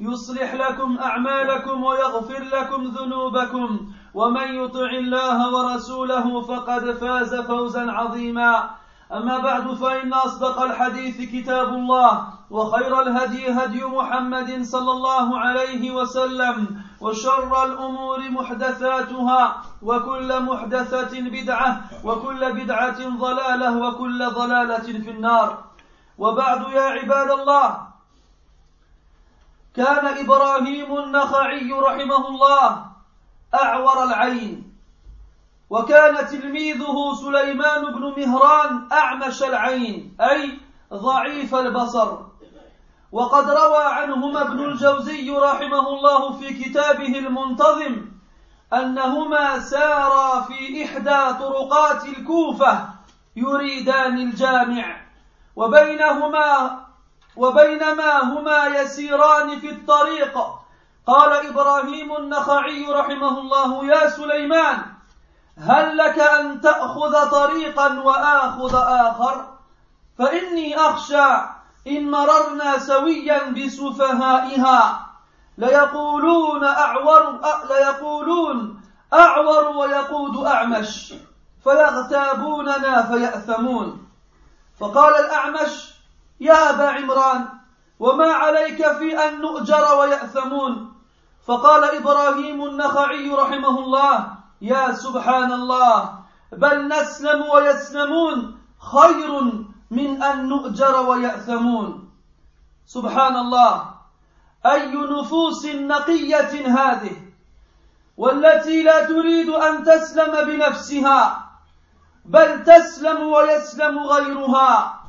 يصلح لكم أعمالكم ويغفر لكم ذنوبكم. ومن يطع الله ورسوله فقد فاز فوزا عظيما. أما بعد فإن أصدق الحديث كتاب الله وخير الهدي هدي محمد صلى الله عليه وسلم وشر الأمور محدثاتها وكل محدثة بدعة وكل بدعة ضلالة وكل ضلالة في النار. وبعد يا عباد الله كان إبراهيم النخعي رحمه الله أعور العين وكان تلميذه سليمان بن مهران أعمش العين أي ضعيف البصر. وقد روى عنهما ابن الجوزي رحمه الله في كتابه المنتظم أنهما سارا في إحدى طرقات الكوفة يريدان الجامع وبينهما وبينما هما يسيران في الطريق. قال إبراهيم النخعي رحمه الله يا سليمان هل لك أن تأخذ طريقا وآخذ آخر؟ فإني أخشى إن مررنا سويا بسفهائها. ليقولون أعور ليقولون أعور ويقود أعمش. فيغتابوننا فيأثمون. فقال الأعمش يا أبا عمران وما عليك في أن نؤجر ويأثمون؟ فقال إبراهيم النخعي رحمه الله يا سبحان الله بل نسلم ويسلمون خير من أن نؤجر ويأثمون. سبحان الله أي نفوس نقية هذه؟ والتي لا تريد أن تسلم بنفسها بل تسلم ويسلم غيرها.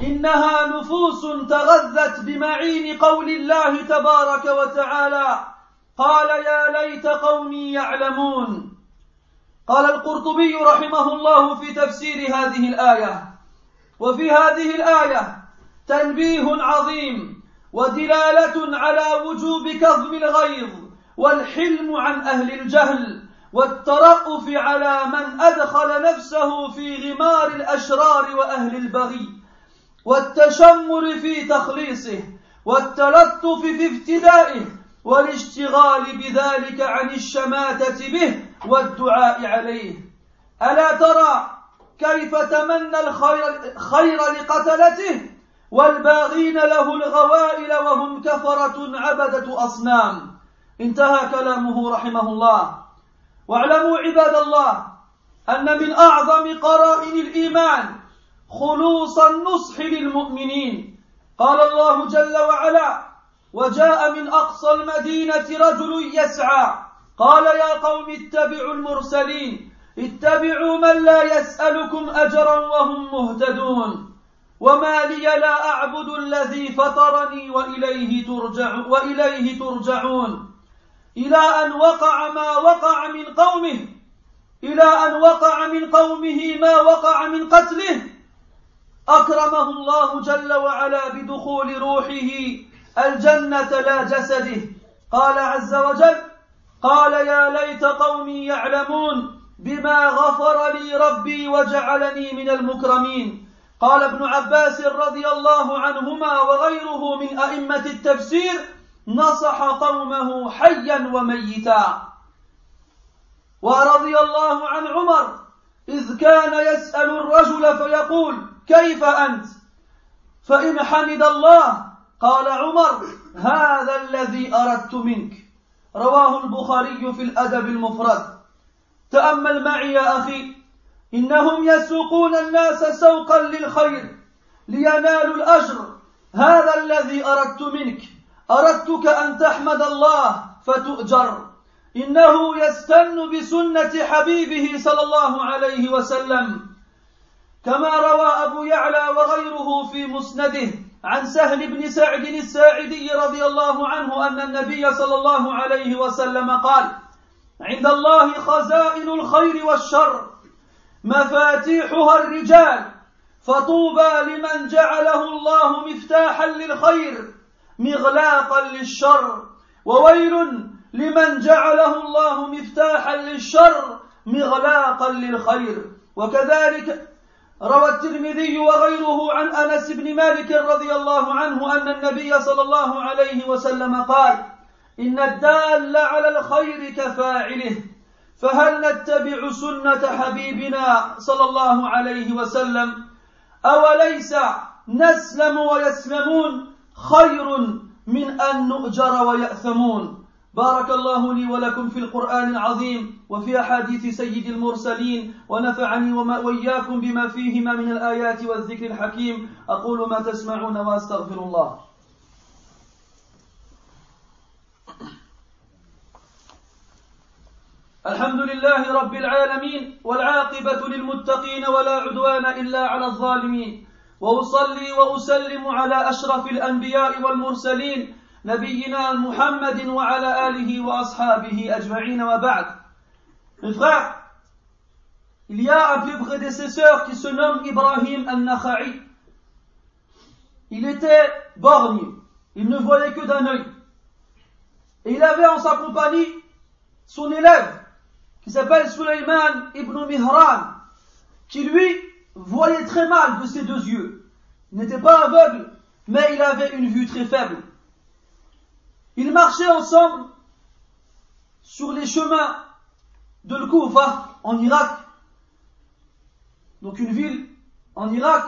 إنها نفوس تغذت بمعين قول الله تبارك وتعالى. قال يا ليت قومي يعلمون. قال القرطبي رحمه الله في تفسير هذه الآية. وفي هذه الآية تنبيه عظيم ودلالة على وجوب كظم الغيظ والحلم عن أهل الجهل والترأف على من أدخل نفسه في غمار الأشرار وأهل البغي. والتشمر في تخليصه والتلطف في ابتدائه والاشتغال بذلك عن الشماتة به والدعاء عليه. ألا ترى كيف تمنى الخير, خير لقتلته؟ والباغين له الغوائل وهم كفرة عبدة أصنام. انتهى كلامه رحمه الله. واعلموا عباد الله أن من أعظم قرائن الإيمان خلوص النصح للمؤمنين. قال الله جل وعلا وجاء من أقصى المدينة رجل يسعى. قال يا قوم اتبعوا المرسلين. اتبعوا من لا يسألكم أجرا وهم مهتدون. وما لي لا أعبد الذي فطرني وإليه ترجع وإليه ترجعون. إلى أن وقع ما وقع من قومه. إلى أن وقع من قومه ما وقع من قتله. أكرمه الله جل وعلا بدخول روحه الجنة لا جسده. قال عز وجل قال يا ليت قومي يعلمون بما غفر لي ربي وجعلني من المكرمين. قال ابن عباس رضي الله عنهما وغيره من أئمة التفسير نصح قومه حيا وميتا. ورضي الله عن عمر إذ كان يسأل الرجل فيقول كيف أنت؟ فإن حمد الله قال عمر هذا الذي أردت منك. رواه البخاري في الأدب المفرد. تأمل معي يا أخي إنهم يسوقون الناس سوقا للخير لينالوا الأجر. هذا الذي أردت منك. أردتك أن تحمد الله فتؤجر. إنه يستن بسنة حبيبه صلى الله عليه وسلم. كما روى أبو يعلى وغيره في مسنده عن سهل بن سعد الساعدي رضي الله عنه أن النبي صلى الله عليه وسلم قال عند الله خزائن الخير والشر مفاتيحها الرجال فطوبى لمن جعله الله مفتاحا للخير مغلاقا للشر وويل لمن جعله الله مفتاحا للشر مغلاقا للخير وكذلك روى الترمذي وغيره عن أنس بن مالك رضي الله عنه أن النبي صلى الله عليه وسلم قال إن الدال على الخير كفاعله فهل نتبع سنة حبيبنا صلى الله عليه وسلم؟ أوليس نسلم ويسلمون خير من أن نؤجر ويأثمون؟ بارك الله لي ولكم في القرآن العظيم وفي أحاديث سيد المرسلين ونفعني وما وإياكم بما فيهما من الآيات والذكر الحكيم. أقول ما تسمعون وأستغفر الله. الحمد لله رب العالمين والعاقبة للمتقين ولا عدوان إلا على الظالمين. وأصلي وأسلم على أشرف الأنبياء والمرسلين نبينا محمد وعلى آله وأصحابه أجمعين وبعد Mes frères, il y a un vieux prédécesseur qui se nomme Ibrahim al-Nakha'i. Il était borgne, il ne voyait que d'un œil. Et il avait en sa compagnie son élève, qui s'appelle Sulaiman ibn Mihran, qui lui voyait très mal de ses deux yeux. Il n'était pas aveugle, mais il avait une vue très faible. Ils marchaient ensemble sur les chemins de Al-Koufa en Irak, donc une ville en Irak,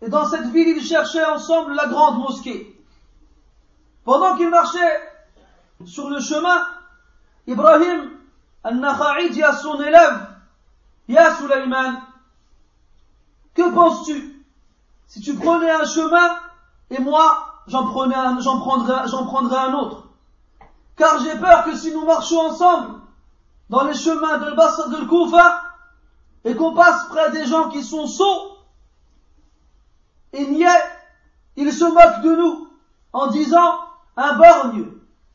et dans cette ville ils cherchaient ensemble la grande mosquée. Pendant qu'ils marchaient sur le chemin, Ibrahim al-Nakha'i dit à son élève, Ya Sulaiman, que penses-tu? Si tu prenais un chemin et moi j'en prendrai, un autre. Car j'ai peur que si nous marchons ensemble dans les chemins de Basra de Koufa et qu'on passe près des gens qui sont sots et niais, ils se moquent de nous en disant un borgne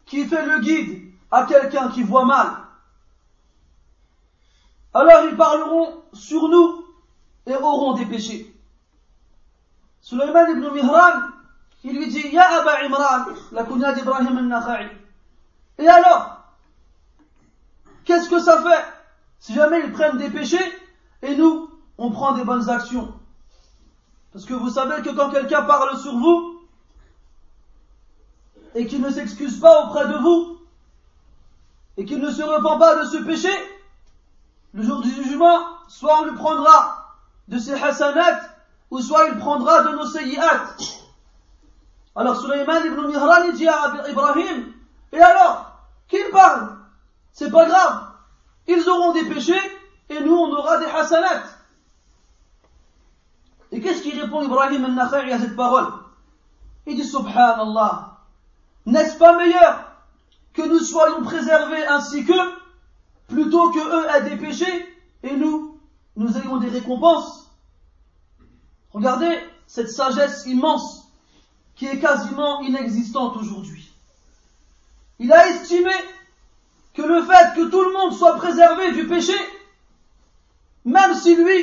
qui fait le guide à quelqu'un qui voit mal. Alors ils parleront sur nous et auront des péchés. Sulaiman ibn Mihran il lui dit Ya Aba Imran, la kunya d'Ibrahim al-Nakha'i. Et alors Qu'est-ce que ça fait Si jamais ils prennent des péchés et nous, on prend des bonnes actions? Parce que vous savez que quand quelqu'un parle sur vous et qu'il ne s'excuse pas auprès de vous et qu'il ne se repent pas de ce péché, le jour du jugement, soit on lui prendra de ses hasanat ou soit il prendra de nos sayyi'at. Alors Sulaiman ibn Mihran dit à Ibrahim, et alors, qu'ils parlent C'est pas grave. Ils auront des péchés et nous on aura des hasanats. Et qu'est-ce qu'il répond Ibrahim al-Nakha'i à cette parole? Il dit Subhanallah, n'est-ce pas meilleur que nous soyons préservés ainsi qu'eux, plutôt que eux aient des péchés et nous, nous ayons des récompenses? Regardez cette sagesse immense qui est quasiment inexistante aujourd'hui. Il a estimé que le fait que tout le monde soit préservé du péché, même si lui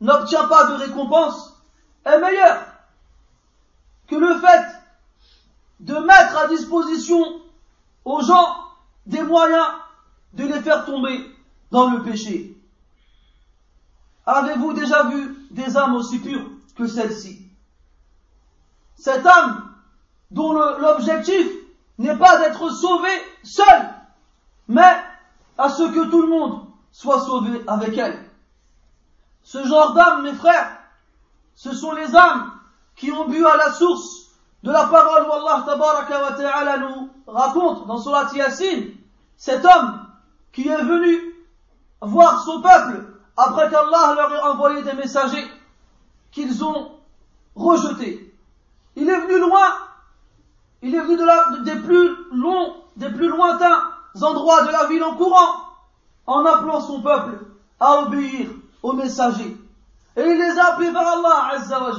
n'obtient pas de récompense, est meilleur que le fait de mettre à disposition aux gens des moyens de les faire tomber dans le péché. Avez-vous déjà vu des âmes aussi pures que celle-ci cette âme dont l'objectif n'est pas d'être sauvé seul, mais à ce que tout le monde soit sauvé avec elle. Ce genre d'âme, mes frères, ce sont les âmes qui ont bu à la source de la parole où Allah wa ta'ala nous raconte dans Surat Yasin cet homme qui est venu voir son peuple après qu'Allah leur ait envoyé des messagers qu'ils ont rejetés. Il est venu loin, il est venu de des plus longs, des plus lointains endroits de la ville en courant, en appelant son peuple à obéir aux messagers. Et il les a appelés vers Allah Azza wa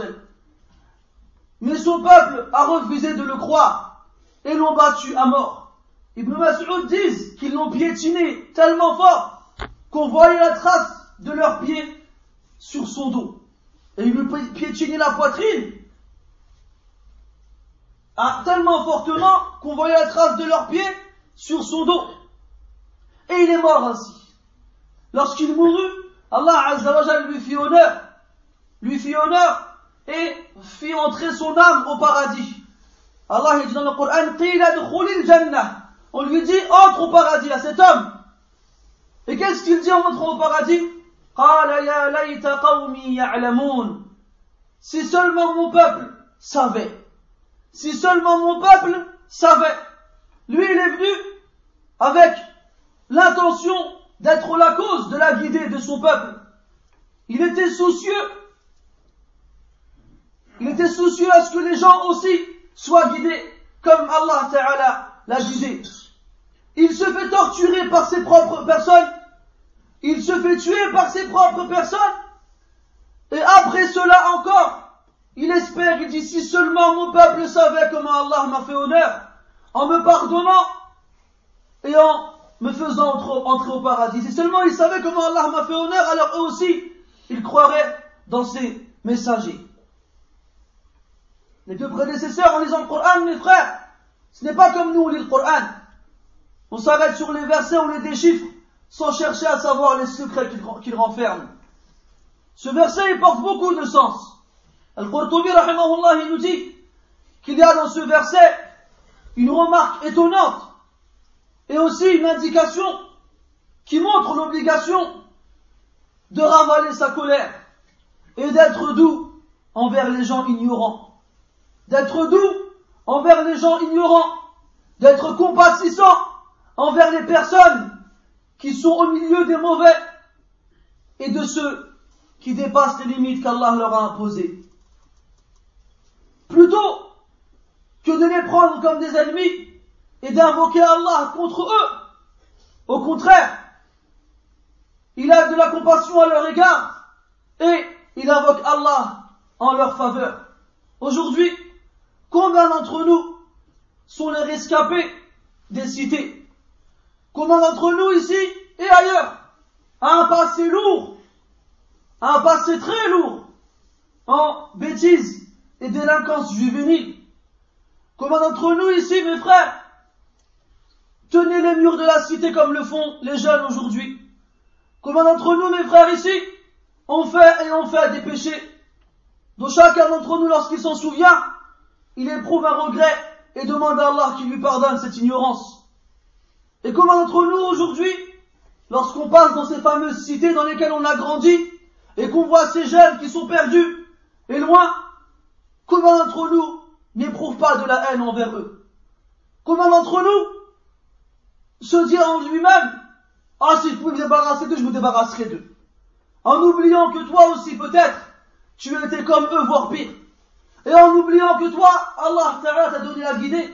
Mais son peuple a refusé de le croire et l'ont battu à mort. Ibn Mas'ud disent qu'ils l'ont piétiné tellement fort qu'on voyait la trace de leurs pieds sur son dos. Et ils lui piétinaient la poitrine ah, tellement fortement qu'on voyait la trace de leurs pieds sur son dos. Et il est mort ainsi. Lorsqu'il mourut, Allah Azzawajal lui fit honneur, lui fit honneur et fit entrer son âme au paradis. Allah dit dans le Coran, on lui dit entre au paradis à cet homme. Et qu'est-ce qu'il dit en entrant au paradis Si seulement mon peuple savait. Si seulement mon peuple savait. Lui, il est venu avec l'intention d'être la cause de la guidée de son peuple. Il était soucieux. Il était soucieux à ce que les gens aussi soient guidés comme Allah Ta'ala l'a guidé. Il se fait torturer par ses propres personnes. Il se fait tuer par ses propres personnes. Et après cela encore, il espère, il dit, si seulement mon peuple savait comment Allah m'a fait honneur, en me pardonnant et en me faisant entrer au paradis. Si seulement ils savaient comment Allah m'a fait honneur, alors eux aussi, ils croiraient dans ces messagers. Les deux prédécesseurs en lisant le Coran, mes frères, ce n'est pas comme nous, on lit le Coran. On s'arrête sur les versets, on les déchiffre, sans chercher à savoir les secrets qu'il renferme. Ce verset, il porte beaucoup de sens. Al-Qurtubi, il nous dit qu'il y a dans ce verset une remarque étonnante et aussi une indication qui montre l'obligation de ravaler sa colère et d'être doux envers les gens ignorants. D'être doux envers les gens ignorants. D'être compatissant envers les personnes qui sont au milieu des mauvais et de ceux qui dépassent les limites qu'Allah leur a imposées. Plutôt que de les prendre comme des ennemis et d'invoquer Allah contre eux. Au contraire, il a de la compassion à leur égard et il invoque Allah en leur faveur. Aujourd'hui, combien d'entre nous sont les rescapés des cités? Combien d'entre nous ici et ailleurs a un passé lourd, un passé très lourd en bêtises et délinquance juvénile. Combien d'entre nous ici, mes frères, tenez les murs de la cité comme le font les jeunes aujourd'hui? Combien d'entre nous, mes frères ici, ont fait et ont fait des péchés? Dont chacun d'entre nous, lorsqu'il s'en souvient, il éprouve un regret et demande à Allah qu'il lui pardonne cette ignorance. Et combien d'entre nous aujourd'hui, lorsqu'on passe dans ces fameuses cités dans lesquelles on a grandi, et qu'on voit ces jeunes qui sont perdus et loin, combien d'entre nous n'éprouve pas de la haine envers eux? Combien d'entre nous se dit en lui-même Ah, si je pouvais me débarrasser d'eux, je me débarrasserai d'eux. En oubliant que toi aussi, peut-être, tu étais comme eux, voire pire. Et en oubliant que toi, Allah t'a donné la guidée,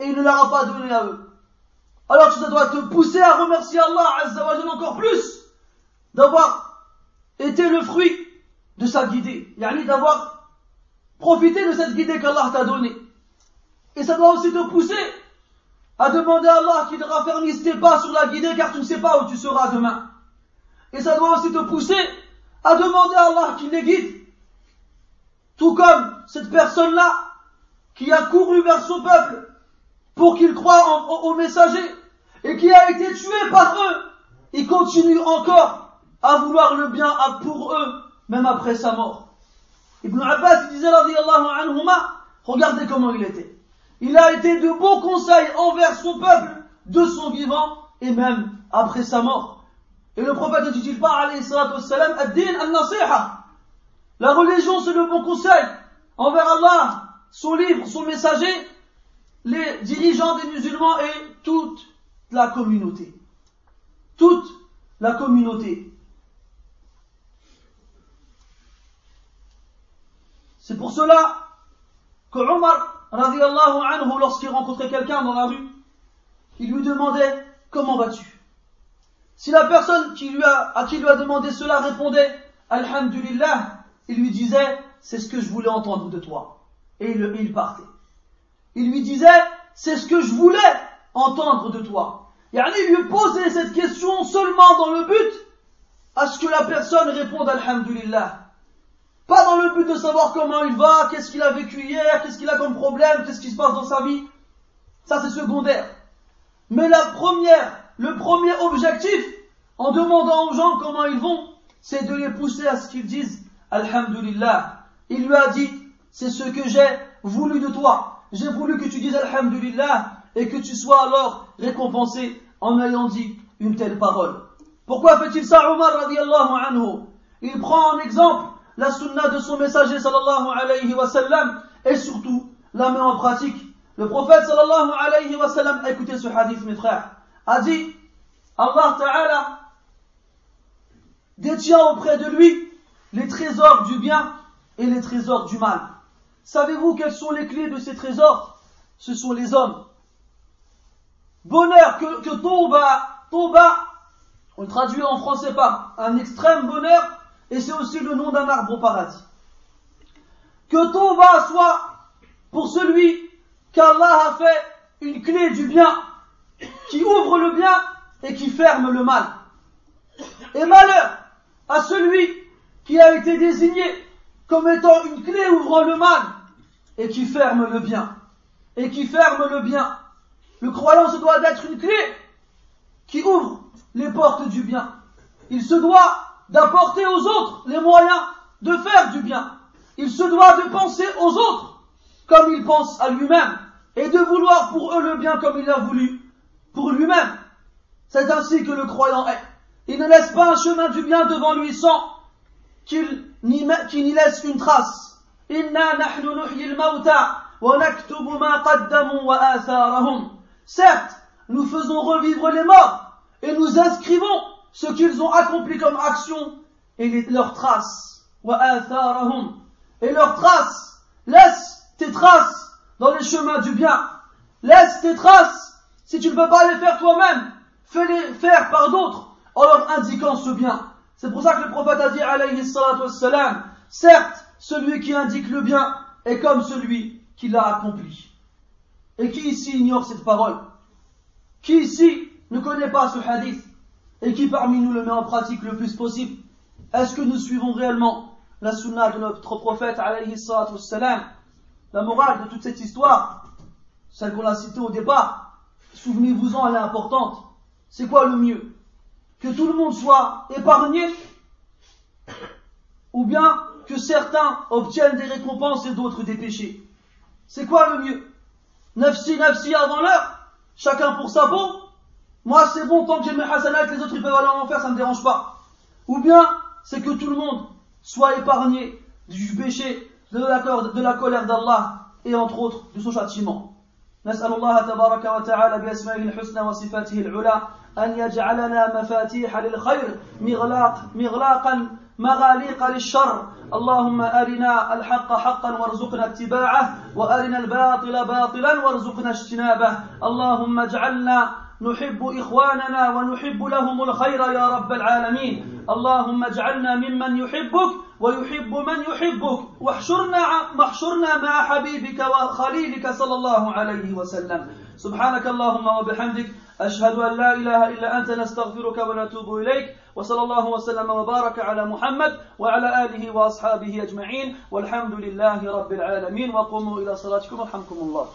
et il ne l'aura pas donné à eux. Alors ça doit te pousser à remercier Allah Azzawajal encore plus d'avoir été le fruit de sa guidée. Profitez de cette guidée qu'Allah t'a donnée. Et ça doit aussi te pousser à demander à Allah qu'il raffermisse tes pas sur la guidée car tu ne sais pas où tu seras demain. Et ça doit aussi te pousser à demander à Allah qu'il les guide. Tout comme cette personne-là qui a couru vers son peuple pour qu'il croie aux messagers et qui a été tué par eux, il continue encore à vouloir le bien pour eux, même après sa mort. Ibn Abbas disait, anhuma, regardez comment il était. Il a été de beaux conseils envers son peuple de son vivant et même après sa mort. Et le prophète ne dit-il pas, alayhi salatu wassalam, ad-din al-nasiha. La religion, c'est le bon conseil envers Allah, son livre, son messager, les dirigeants des musulmans et toute la communauté. Toute la communauté. C'est pour cela que Omar, anhu, lorsqu'il rencontrait quelqu'un dans la rue, il lui demandait Comment vas-tu? Si la personne à qui lui a demandé cela répondait Alhamdulillah, il lui disait C'est ce que je voulais entendre de toi. Et il, partait. Il lui disait C'est ce que je voulais entendre de toi. Et il lui posait cette question seulement dans le but à ce que la personne réponde Alhamdulillah. Pas dans le but de savoir comment il va, qu'est-ce qu'il a vécu hier, qu'est-ce qu'il a comme problème, qu'est-ce qui se passe dans sa vie. Ça c'est secondaire. Mais la première, le premier objectif, en demandant aux gens comment ils vont, c'est de les pousser à ce qu'ils disent Alhamdulillah. Il lui a dit, c'est ce que j'ai voulu de toi. J'ai voulu que tu dises Alhamdulillah et que tu sois alors récompensé en ayant dit une telle parole. Pourquoi fait-il ça Omar anhu? Il prend en exemple la sunna de son messager sallallahu alayhi wa sallam et surtout la met en pratique. Le prophète sallallahu alayhi wa sallam, écoutez ce hadith mes frères, a dit Allah ta'ala détient auprès de lui les trésors du bien et les trésors du mal. Savez-vous quelles sont les clés de ces trésors? Ce sont les hommes. Bonheur que, que tomba, on traduit en français par un extrême bonheur, et c'est aussi le nom d'un arbre au paradis. Que Tomba soit pour celui qu'Allah a fait une clé du bien, qui ouvre le bien et qui ferme le mal. Et malheur à celui qui a été désigné comme étant une clé ouvrant le mal et qui ferme le bien. Et qui ferme le bien. Le croyant se doit d'être une clé qui ouvre les portes du bien. Il se doit d'apporter aux autres les moyens de faire du bien. Il se doit de penser aux autres comme il pense à lui-même et de vouloir pour eux le bien comme il l'a voulu pour lui-même. C'est ainsi que le croyant est. Il ne laisse pas un chemin du bien devant lui sans qu'il n'y laisse une trace. Certes, nous faisons revivre les morts et nous inscrivons ce qu'ils ont accompli comme action et leurs traces. Et leurs traces. Laisse tes traces dans les chemins du bien. Laisse tes traces. Si tu ne peux pas les faire toi-même, fais-les faire par d'autres en leur indiquant ce bien. C'est pour ça que le prophète a dit, alayhi wassalam, certes, celui qui indique le bien est comme celui qui l'a accompli. Et qui ici ignore cette parole? Qui ici ne connaît pas ce hadith? Et qui parmi nous le met en pratique le plus possible Est-ce que nous suivons réellement la sunna de notre prophète alayhi salam La morale de toute cette histoire, celle qu'on a citée au départ, souvenez-vous-en, elle est importante. C'est quoi le mieux? Que tout le monde soit épargné ou bien que certains obtiennent des récompenses et d'autres des péchés? C'est quoi le mieux? Nafsi, nafsi avant l'heure Chacun pour sa peau moi, c'est bon, tant que j'ai mes hasanat, les autres ils peuvent aller en enfer, ça ne me dérange pas. Ou bien, c'est que tout le monde soit épargné du péché, de la, de la colère d'Allah, et entre autres, de son châtiment. نسأل الله تبارك وتعالى بأسمائه الحسنى وصفاته العلى أن يجعلنا مفاتيح للخير مغلاق مغلاقا مغاليق للشر اللهم أرنا الحق حقا وارزقنا اتباعه وأرنا الباطل باطلا وارزقنا اجتنابه اللهم اجعلنا نحب إخواننا ونحب لهم الخير يا رب العالمين. اللهم اجعلنا ممن يحبك ويحب من يحبك. واحشرنا محشرنا مع حبيبك وخليلك صلى الله عليه وسلم. سبحانك اللهم وبحمدك أشهد أن لا إله إلا أنت نستغفرك ونتوب إليك. وصلى الله وسلم وبارك على محمد وعلى آله وأصحابه أجمعين. والحمد لله رب العالمين. وقوموا إلى صلاتكم رحمكم الله